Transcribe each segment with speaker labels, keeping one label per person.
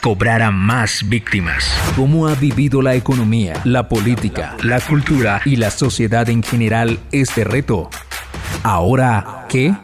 Speaker 1: cobrara más víctimas. ¿Cómo ha vivido la economía, la política, la cultura y la sociedad en general este reto? Ahora, ¿qué?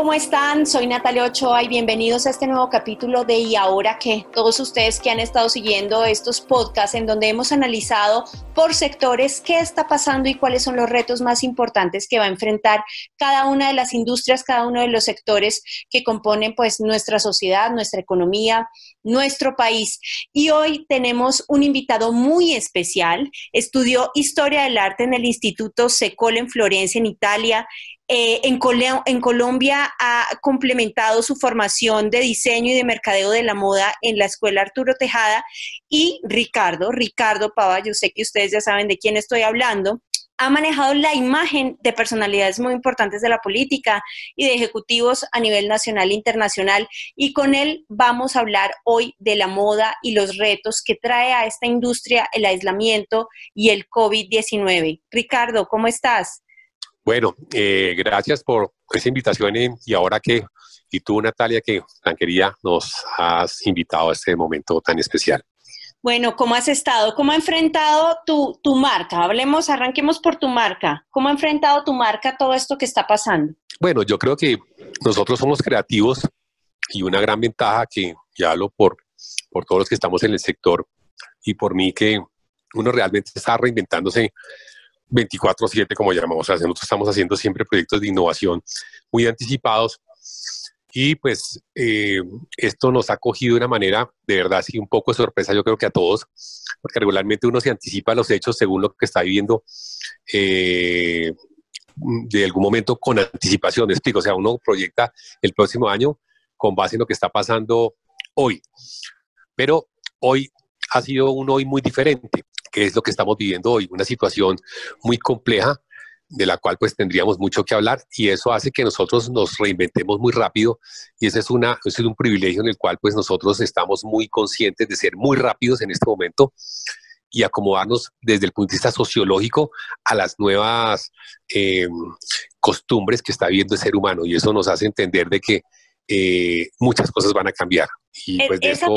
Speaker 2: ¿Cómo están? Soy Natalia Ochoa y bienvenidos a este nuevo capítulo de Y ahora qué. Todos ustedes que han estado siguiendo estos podcasts en donde hemos analizado por sectores qué está pasando y cuáles son los retos más importantes que va a enfrentar cada una de las industrias, cada uno de los sectores que componen pues nuestra sociedad, nuestra economía, nuestro país. Y hoy tenemos un invitado muy especial. Estudió Historia del Arte en el Instituto Secol en Florencia, en Italia eh, en, en, Colombia ha complementado su formación de diseño y de mercadeo de la moda en la Escuela Arturo Tejada y Ricardo, Ricardo Pava, yo sé que ustedes ya saben de quién estoy hablando, ha manejado la imagen de personalidades muy importantes de la política y de ejecutivos a nivel nacional e internacional. Y con él vamos a hablar hoy de la moda y los retos que trae a esta industria el aislamiento y el COVID-19. Ricardo, ¿cómo estás?
Speaker 3: Bueno, eh, gracias por esa invitación y ahora que, y tú Natalia, que tan querida, nos has invitado a este momento tan especial.
Speaker 2: Bueno, ¿cómo has estado? ¿Cómo ha enfrentado tu, tu marca? Hablemos, arranquemos por tu marca. ¿Cómo ha enfrentado tu marca todo esto que está pasando?
Speaker 3: Bueno, yo creo que nosotros somos creativos y una gran ventaja que, ya hablo por, por todos los que estamos en el sector y por mí, que uno realmente está reinventándose 24/7, como llamamos. O sea, nosotros estamos haciendo siempre proyectos de innovación muy anticipados y pues eh, esto nos ha cogido de una manera de verdad así un poco de sorpresa, yo creo que a todos, porque regularmente uno se anticipa los hechos según lo que está viviendo eh, de algún momento con anticipación, explico, o sea, uno proyecta el próximo año con base en lo que está pasando hoy. Pero hoy ha sido un hoy muy diferente que es lo que estamos viviendo hoy, una situación muy compleja de la cual pues tendríamos mucho que hablar y eso hace que nosotros nos reinventemos muy rápido y ese es, una, ese es un privilegio en el cual pues nosotros estamos muy conscientes de ser muy rápidos en este momento y acomodarnos desde el punto de vista sociológico a las nuevas eh, costumbres que está viviendo el ser humano y eso nos hace entender de que eh, muchas cosas van a cambiar. Y
Speaker 2: e, pues de eso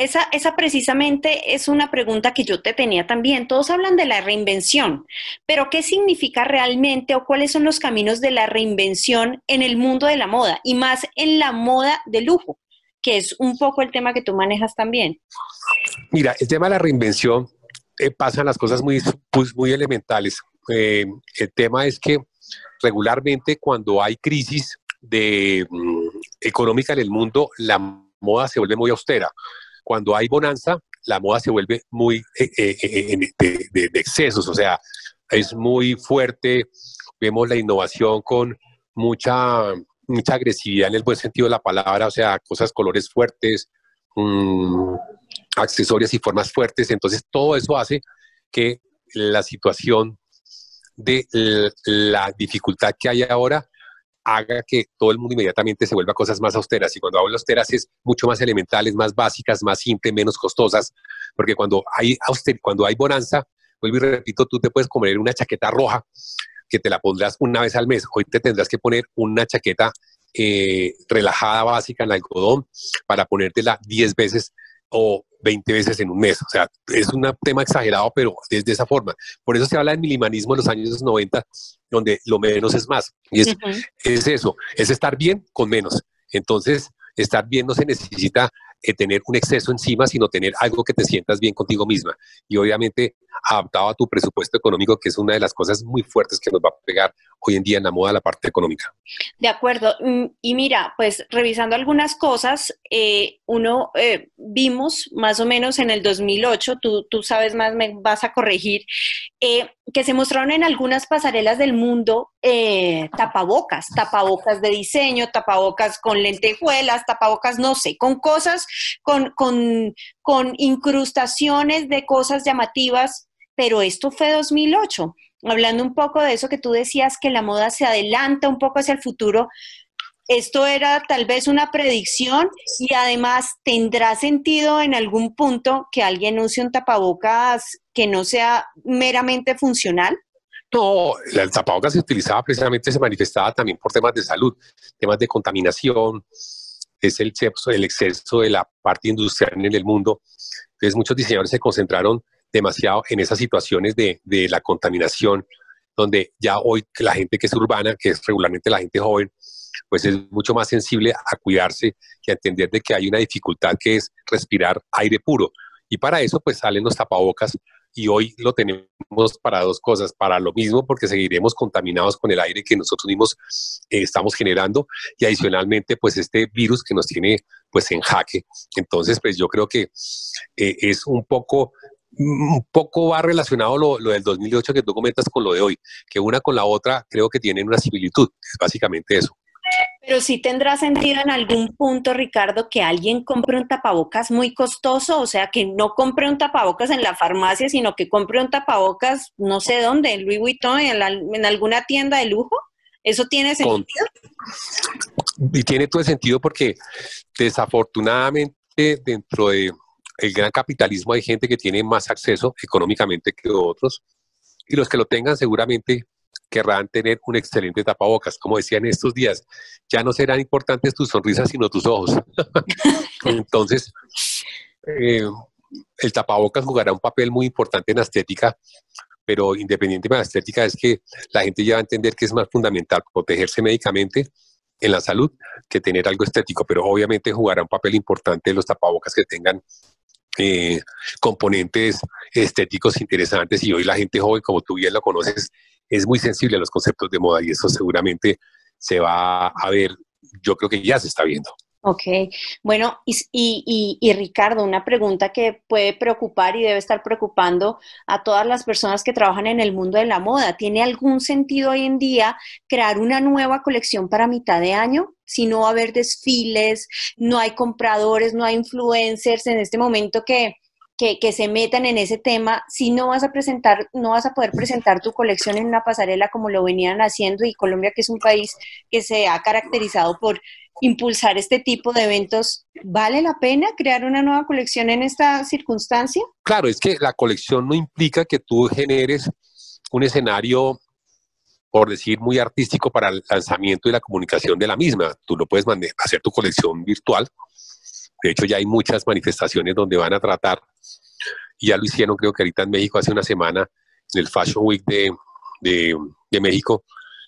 Speaker 2: esa, esa precisamente es una pregunta que yo te tenía también. Todos hablan de la reinvención, pero ¿qué significa realmente o cuáles son los caminos de la reinvención en el mundo de la moda y más en la moda de lujo, que es un poco el tema que tú manejas también?
Speaker 3: Mira, el tema de la reinvención eh, pasan las cosas muy, pues, muy elementales. Eh, el tema es que regularmente cuando hay crisis de, mm, económica en el mundo, la moda se vuelve muy austera cuando hay bonanza, la moda se vuelve muy eh, eh, eh, de, excesos, o sea, es muy fuerte, vemos la innovación con mucha, mucha agresividad en el buen sentido de la palabra, o sea, cosas, colores fuertes, mm, accesorios y formas fuertes, entonces todo eso hace que la situación de la dificultad que hay ahora haga que todo el mundo inmediatamente se vuelva cosas más austeras. Y cuando hablo austeras es mucho más elementales, más básicas, más simples, menos costosas, porque cuando hay auster cuando hay bonanza, vuelvo y repito, tú te puedes comer una chaqueta roja que te la pondrás una vez al mes. Hoy te tendrás que poner una chaqueta eh, relajada, básica en algodón, para ponértela 10 veces o 20 veces en un mes. O sea, es un tema exagerado, pero es de esa forma. Por eso se habla de minimalismo en los años 90, donde lo menos es más. Y es, es eso, es estar bien con menos. Entonces, estar bien no se necesita eh, tener un exceso encima, sino tener algo que te sientas bien contigo misma. Y obviamente adaptado a tu presupuesto económico, que es una de las cosas muy fuertes que nos va a pegar hoy en día en la moda la parte económica.
Speaker 2: De acuerdo. Mm, y mira, pues revisando algunas cosas, eh, uno eh, vimos más o menos en el 2008, tú, tú sabes más, me vas a corregir, eh, que se mostraron en algunas pasarelas del mundo tapabocas, tapabocas de diseño, tapabocas con lentejuelas, tapabocas, no sé, con cosas, con, con, con incrustaciones de cosas llamativas pero esto fue 2008. Hablando un poco de eso que tú decías, que la moda se adelanta un poco hacia el futuro, esto era tal vez una predicción y además tendrá sentido en algún punto que alguien use un tapabocas que no sea meramente funcional.
Speaker 3: No, el tapabocas se utilizaba precisamente, se manifestaba también por temas de salud, temas de contaminación, es el, el exceso de la parte industrial en el mundo. Entonces muchos diseñadores se concentraron demasiado en esas situaciones de, de la contaminación, donde ya hoy la gente que es urbana, que es regularmente la gente joven, pues es mucho más sensible a cuidarse y a entender de que hay una dificultad que es respirar aire puro. Y para eso pues salen los tapabocas y hoy lo tenemos para dos cosas, para lo mismo porque seguiremos contaminados con el aire que nosotros mismos eh, estamos generando y adicionalmente pues este virus que nos tiene pues en jaque. Entonces pues yo creo que eh, es un poco un poco va relacionado lo, lo, del 2008 que tú comentas con lo de hoy, que una con la otra creo que tienen una similitud, es básicamente eso.
Speaker 2: Pero sí tendrá sentido en algún punto, Ricardo, que alguien compre un tapabocas muy costoso, o sea, que no compre un tapabocas en la farmacia, sino que compre un tapabocas no sé dónde, en Louis Vuitton, en, alguna tienda de lujo. ¿Eso tiene sentido?
Speaker 3: y tiene todo el sentido porque desafortunadamente dentro de el gran capitalismo hay gente que tiene más acceso económicamente que otros y los que lo tengan seguramente querrán tener un excelente tapabocas. Como decía en estos días, ya no serán importantes tus sonrisas, sino tus ojos. Entonces, eh, el tapabocas jugará un papel muy importante en la estética, pero independientemente de la estética, es que la gente ya va a entender que es más fundamental protegerse médicamente en la salud que tener algo estético, pero obviamente jugará un papel importante los tapabocas que tengan eh, componentes estéticos interesantes y hoy la gente joven, como tú bien lo conoces, es muy sensible a los conceptos de moda y eso seguramente se va a ver, yo creo que ya se está viendo.
Speaker 2: Ok, bueno, y, y, Ricardo, una pregunta que puede preocupar y debe estar preocupando a todas las personas que trabajan en el mundo de la moda. ¿Tiene algún sentido hoy en día crear una nueva colección para mitad de año? Si no va a haber desfiles, no hay compradores, no hay influencers en este momento que, que, se metan en ese tema, si no vas a presentar, no vas a poder presentar tu colección en una pasarela como lo venían haciendo y Colombia, que es un país que se ha caracterizado por impulsar este tipo de eventos, ¿vale la pena crear una nueva colección en esta circunstancia?
Speaker 3: Claro, es que la colección no implica que tú generes un escenario, por decir, muy artístico para el lanzamiento y la comunicación de la misma. Tú lo puedes hacer tu colección virtual de hecho, ya hay muchas manifestaciones donde van a tratar, y ya lo hicieron creo que ahorita en México hace una semana, en el Fashion Week de, de, México,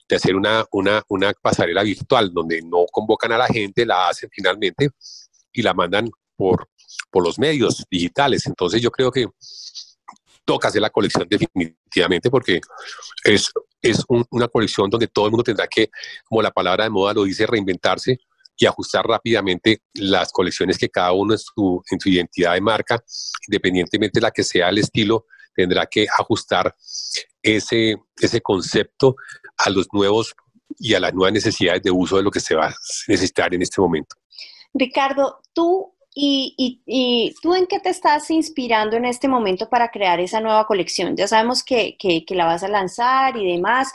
Speaker 3: de hacer una, una, una pasarela virtual donde no convocan a la gente, la hacen finalmente y la mandan por, por los medios digitales. Entonces yo creo que toca hacer la colección definitivamente porque es, es una colección donde todo el mundo tendrá que, como la palabra de moda lo dice, reinventarse y ajustar rápidamente las colecciones que cada uno en su, en su identidad de marca, independientemente de la que sea el estilo, tendrá que ajustar ese, ese concepto a los nuevos y a las nuevas necesidades de uso de lo que se va a necesitar en este momento.
Speaker 2: Ricardo, tú y, y, tú en qué te estás inspirando en este momento para crear esa nueva colección? Ya sabemos que, que la vas a lanzar y demás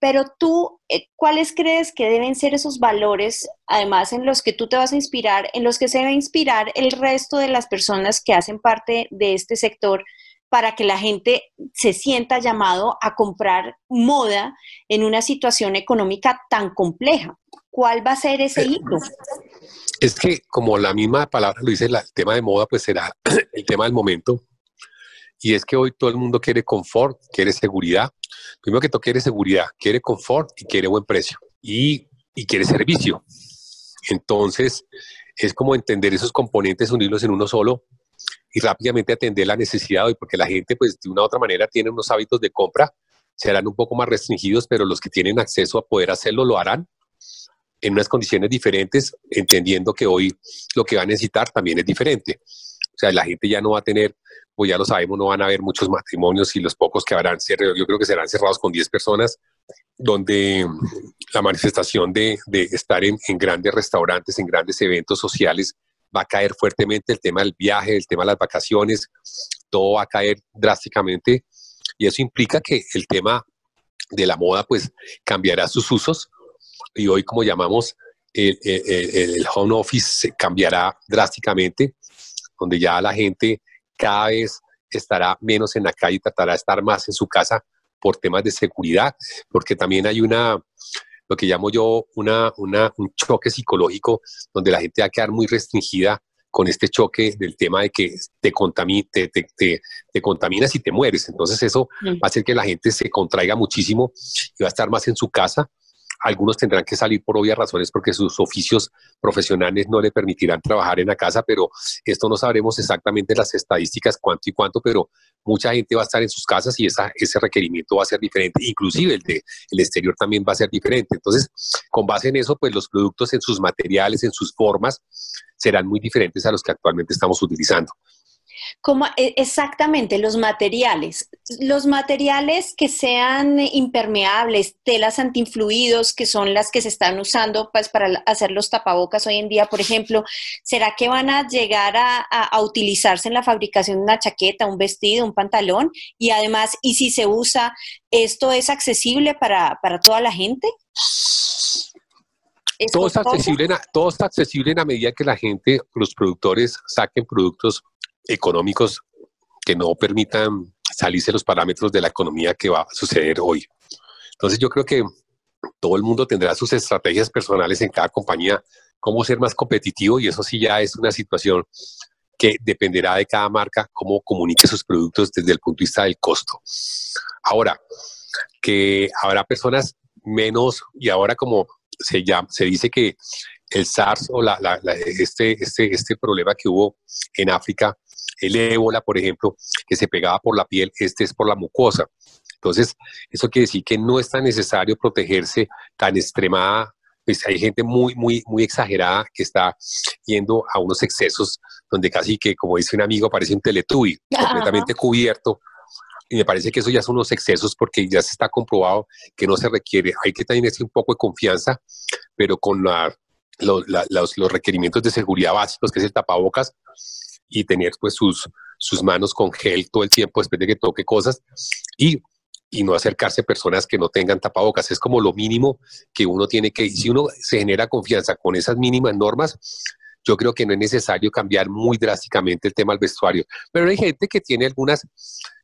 Speaker 2: pero tú, eh, ¿cuáles crees que deben ser esos valores, además en los que tú te vas a inspirar, en los que se debe inspirar el resto de las personas que hacen parte de este sector para que la gente se sienta llamado a comprar moda en una situación económica tan compleja? ¿Cuál va a ser ese hito?
Speaker 3: Es que, como la misma palabra lo dice, el tema de moda, pues será el tema del momento. Y es que hoy todo el mundo quiere confort, quiere seguridad, primero que todo quiere seguridad, quiere confort y quiere buen precio y, y quiere servicio. Entonces, es como entender esos componentes, unirlos en uno solo y rápidamente atender la necesidad hoy, porque la gente, pues, de una u otra manera tiene unos hábitos de compra, serán un poco más restringidos, pero los que tienen acceso a poder hacerlo lo harán en unas condiciones diferentes, entendiendo que hoy lo que va a necesitar también es diferente. O sea, la gente ya no va a tener pues ya lo sabemos, no van a haber muchos matrimonios y los pocos que habrán, yo creo que serán cerrados con 10 personas, donde la manifestación de, de estar en, en, grandes restaurantes, en grandes eventos sociales, va a caer fuertemente el tema del viaje, el tema de las vacaciones, todo va a caer drásticamente Y eso implica que el tema de la moda pues cambiará sus usos y hoy como llamamos el, el, home office cambiará drásticamente, donde ya la gente cada vez estará menos en la calle y tratará de estar más en su casa por temas de seguridad, porque también hay una, lo que llamo yo, una, una, un choque psicológico donde la gente va a quedar muy restringida con este choque del tema de que te, te, te, te, contaminas y te mueres. Entonces eso mm. va a hacer que la gente se contraiga muchísimo y va a estar más en su casa. Algunos tendrán que salir por obvias razones porque sus oficios profesionales no le permitirán trabajar en la casa, pero esto no sabremos exactamente las estadísticas, cuánto y cuánto, pero mucha gente va a estar en sus casas y esa, ese requerimiento va a ser diferente, inclusive el de el exterior también va a ser diferente. Entonces, con base en eso, pues los productos en sus materiales, en sus formas, serán muy diferentes a los que actualmente estamos utilizando.
Speaker 2: Como, e, exactamente, los materiales. Los materiales que sean impermeables, telas antiinfluidos, que son las que se están usando pues, para hacer los tapabocas hoy en día, por ejemplo, ¿será que van a llegar a, utilizarse en la fabricación de una chaqueta, un vestido, un pantalón? Y además, ¿y si se usa, esto es accesible para, toda la gente?
Speaker 3: Todo está, accesible todo está accesible en la medida que la gente, los productores saquen productos económicos que no permitan salirse los parámetros de la economía que va a suceder hoy. Entonces yo creo que todo el mundo tendrá sus estrategias personales en cada compañía, cómo ser más competitivo y eso sí ya es una situación que dependerá de cada marca, cómo comunique sus productos desde el punto de vista del costo. Ahora, que habrá personas menos, y ahora como se, se dice que el SARS o la, este, este, este problema que hubo en África el ébola, por ejemplo, que se pegaba por la piel, este es por la mucosa. Entonces, eso quiere decir que no es tan necesario protegerse tan extremada. Pues hay gente muy, muy, muy exagerada que está yendo a unos excesos donde casi que, como dice un amigo, parece un teletubi, completamente cubierto. Y me parece que eso ya son unos excesos porque ya se está comprobado que no se requiere. Hay que tener un poco de confianza, pero con los, los requerimientos de seguridad básicos, que es el tapabocas, y tener pues sus, sus manos con gel todo el tiempo después de que toque cosas y, y no acercarse a personas que no tengan tapabocas. Es como lo mínimo que uno tiene que, si uno se genera confianza con esas mínimas normas, yo creo que no es necesario cambiar muy drásticamente el tema del vestuario. Pero hay gente que tiene algunas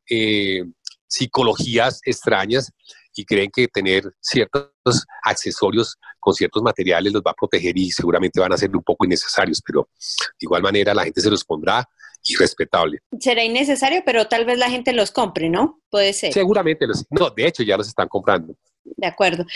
Speaker 3: eh, psicologías extrañas y creen que tener ciertos accesorios con ciertos materiales los va a proteger y seguramente van a ser un poco innecesarios, pero de igual manera la gente se los pondrá y respetable.
Speaker 2: Será innecesario, pero tal vez la gente los compre, ¿no? Puede ser.
Speaker 3: Seguramente, los, no, de hecho ya los están comprando.
Speaker 2: De acuerdo.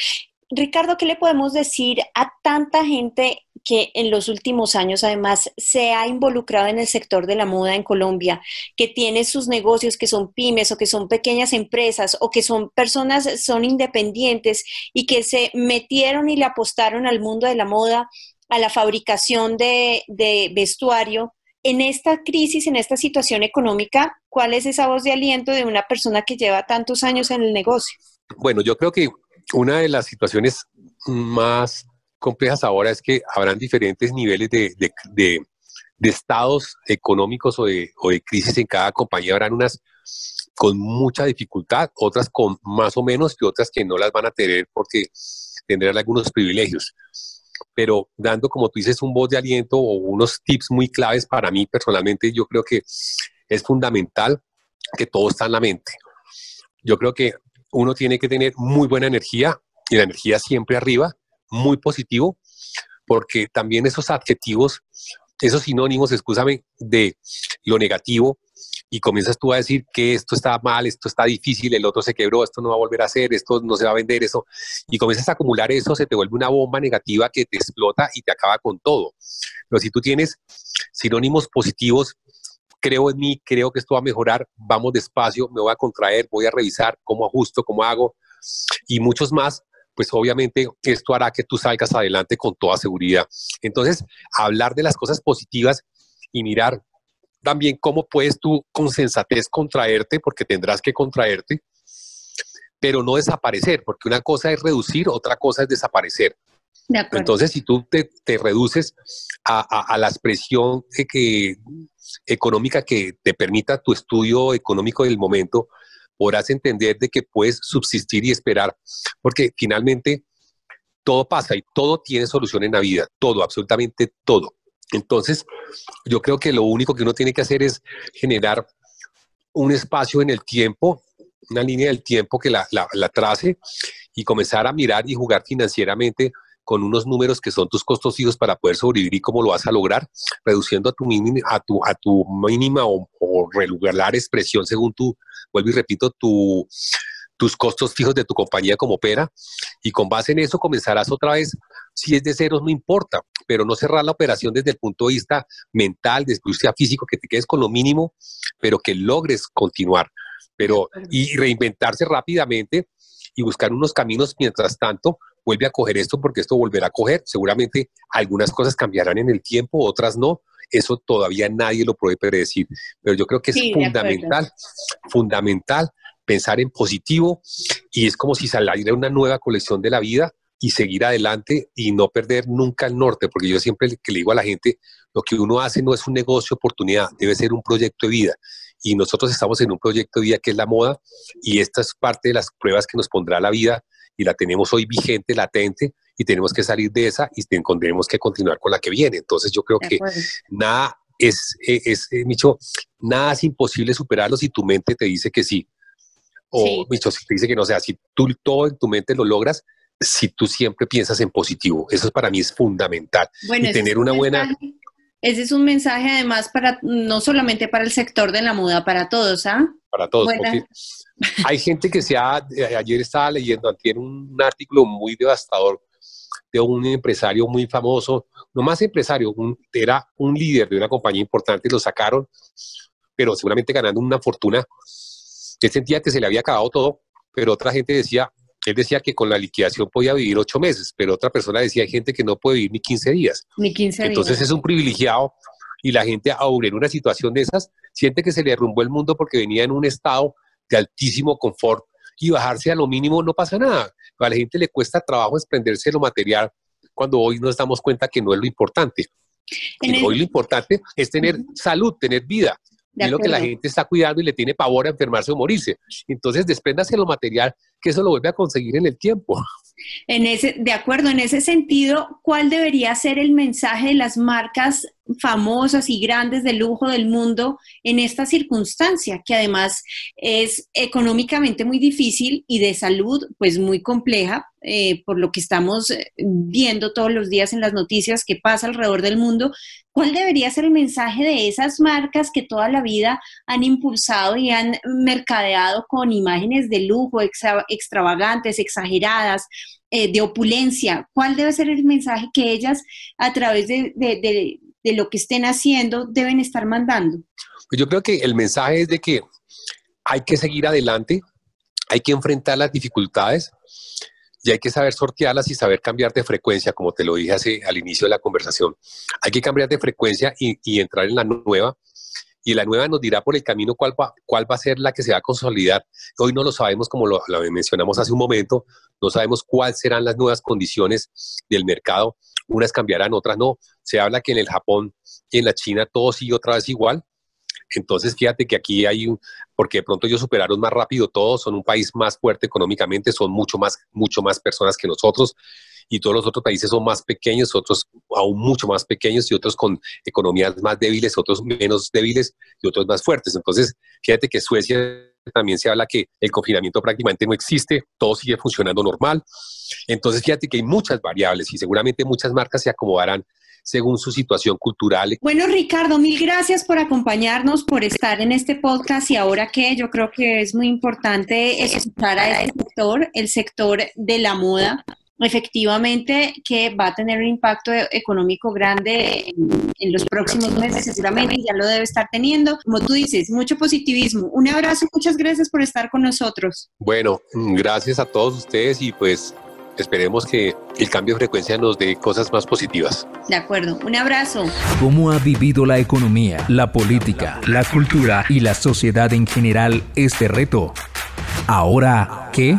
Speaker 2: Ricardo, ¿qué le podemos decir a tanta gente que en los últimos años además se ha involucrado en el sector de la moda en Colombia, que tiene sus negocios que son pymes o que son pequeñas empresas o que son personas, son independientes y que se metieron y le apostaron al mundo de la moda, a la fabricación de, de vestuario? En esta crisis, en esta situación económica, ¿cuál es esa voz de aliento de una persona que lleva tantos años en el negocio?
Speaker 3: Bueno, yo creo que una de las situaciones más complejas ahora es que habrán diferentes niveles de, estados económicos o de, crisis en cada compañía. Habrán unas con mucha dificultad, otras con más o menos y otras que no las van a tener porque tendrán algunos privilegios. Pero dando, como tú dices, un voz de aliento o unos tips muy claves para mí personalmente, yo creo que es fundamental que todo está en la mente. Yo creo que uno tiene que tener muy buena energía y la energía siempre arriba, muy positivo, porque también esos adjetivos, esos sinónimos, escúchame, de lo negativo, y comienzas tú a decir que esto está mal, esto está difícil, el otro se quebró, esto no va a volver a hacer, esto no se va a vender, eso, y comienzas a acumular eso, se te vuelve una bomba negativa que te explota y te acaba con todo. Pero si tú tienes sinónimos positivos, creo en mí, creo que esto va a mejorar, vamos despacio, me voy a contraer, voy a revisar cómo ajusto, cómo hago y muchos más, pues obviamente esto hará que tú salgas adelante con toda seguridad. Entonces, hablar de las cosas positivas y mirar también cómo puedes tú con sensatez contraerte, porque tendrás que contraerte, pero no desaparecer, porque una cosa es reducir, otra cosa es desaparecer. Entonces, si tú te, reduces a, la expresión que, económica que te permita tu estudio económico del momento, podrás entender de que puedes subsistir y esperar, porque finalmente todo pasa y todo tiene solución en la vida, todo, absolutamente todo. Entonces, yo creo que lo único que uno tiene que hacer es generar un espacio en el tiempo, una línea del tiempo que la, la trace y comenzar a mirar y jugar financieramente con unos números que son tus costos fijos para poder sobrevivir y cómo lo vas a lograr, reduciendo a tu, mínima, o, o expresión según tu, vuelvo y repito, tu, tus costos fijos de tu compañía como opera. Y con base en eso comenzarás otra vez, si es de ceros no importa, pero no cerrar la operación desde el punto de vista mental, de industria físico, que te quedes con lo mínimo, pero que logres continuar, pero y reinventarse rápidamente y buscar unos caminos mientras tanto vuelve a coger esto porque esto volverá a coger. Seguramente algunas cosas cambiarán en el tiempo, otras no. Eso todavía nadie lo puede predecir. Pero yo creo que es fundamental, fundamental pensar en positivo y es como si saliera una nueva colección de la vida y seguir adelante y no perder nunca el norte, porque yo siempre le, le digo a la gente, lo que uno hace no es un negocio oportunidad, debe ser un proyecto de vida. Y nosotros estamos en un proyecto de vida que es la moda y esta es parte de las pruebas que nos pondrá la vida y la tenemos hoy vigente, latente, y tenemos que salir de esa y tendremos que continuar con la que viene. Entonces yo creo que nada es, e, es, eh, Micho, nada es imposible superarlo si tu mente te dice que sí. O, Micho, si te dice que no, sea, si tú todo en tu mente lo logras, si tú siempre piensas en positivo. Eso para mí es fundamental.
Speaker 2: y tener una buena... Ese es un mensaje además para, no solamente para el sector de la moda, para todos, ¿ah?
Speaker 3: Para todos. Hay gente que se ha, eh, ayer estaba leyendo, tiene un artículo muy devastador de un empresario muy famoso, no más empresario, era un líder de una compañía importante, lo sacaron, pero seguramente ganando una fortuna. Él sentía que se le había acabado todo, pero otra gente decía, él decía que con la liquidación podía vivir ocho meses, pero otra persona decía, hay gente que no puede vivir ni 15 días.
Speaker 2: Ni 15 días.
Speaker 3: Entonces es un privilegiado y la gente, aún en una situación de esas, siente que se le arrumbó el mundo porque venía en un estado de altísimo confort y bajarse a lo mínimo no pasa nada. A la gente le cuesta trabajo desprenderse de lo material cuando hoy nos damos cuenta que no es lo importante. hoy lo importante es tener salud, tener vida. Es lo que la gente está cuidando y le tiene pavor a enfermarse o morirse. Entonces, despréndase de lo material, que eso lo vuelve a conseguir en el tiempo.
Speaker 2: En ese, de acuerdo, en ese sentido, ¿cuál debería ser el mensaje de las marcas famosas y grandes de lujo del mundo en esta circunstancia, que además es económicamente muy difícil y de salud pues muy compleja, eh, por lo que estamos eh, viendo todos los días en las noticias que pasa alrededor del mundo, ¿cuál debería ser el mensaje de esas marcas que toda la vida han impulsado y han mercadeado con imágenes de lujo extravagantes, exageradas, eh, de opulencia? ¿Cuál debe ser el mensaje que ellas a través de, de lo que estén haciendo deben estar mandando?
Speaker 3: Pues yo creo que el mensaje es de que hay que seguir adelante, hay que enfrentar las dificultades y hay que saber sortearlas y saber cambiar de frecuencia, como te lo dije hace, al inicio de la conversación. Hay que cambiar de frecuencia y, entrar en la nueva. Y la nueva nos dirá por el camino cuál va, cuál va a ser la que se va a consolidar. Hoy no lo sabemos, como lo, lo mencionamos hace un momento, no sabemos cuáles serán las nuevas condiciones del mercado. Unas cambiarán, otras no. Se habla que en el Japón y en la China todo sigue otra vez igual. Entonces, fíjate que aquí hay un, porque de pronto ellos superaron más rápido todo, son un país más fuerte económicamente, son mucho más, mucho más personas que nosotros y todos los otros países son más pequeños, otros aún mucho más pequeños y otros con economías más débiles, otros menos débiles y otros más fuertes. Entonces, fíjate que Suecia también se habla que el confinamiento prácticamente no existe, todo sigue funcionando normal. Entonces, fíjate que hay muchas variables y seguramente muchas marcas se acomodarán según su situación cultural.
Speaker 2: Bueno, Ricardo, mil gracias por acompañarnos, por estar en este podcast y ahora que yo creo que es muy importante escuchar a este sector, el sector de la moda, efectivamente que va a tener un impacto económico grande en, los próximos meses, seguramente ya lo debe estar teniendo. Como tú dices, mucho positivismo. Un abrazo, muchas gracias por estar con nosotros.
Speaker 3: Bueno, gracias a todos ustedes y pues esperemos que el cambio de frecuencia nos dé cosas más positivas.
Speaker 2: De acuerdo, un abrazo.
Speaker 1: ¿Cómo ha vivido la economía, la política, la cultura y la sociedad en general este reto? Ahora, ¿qué?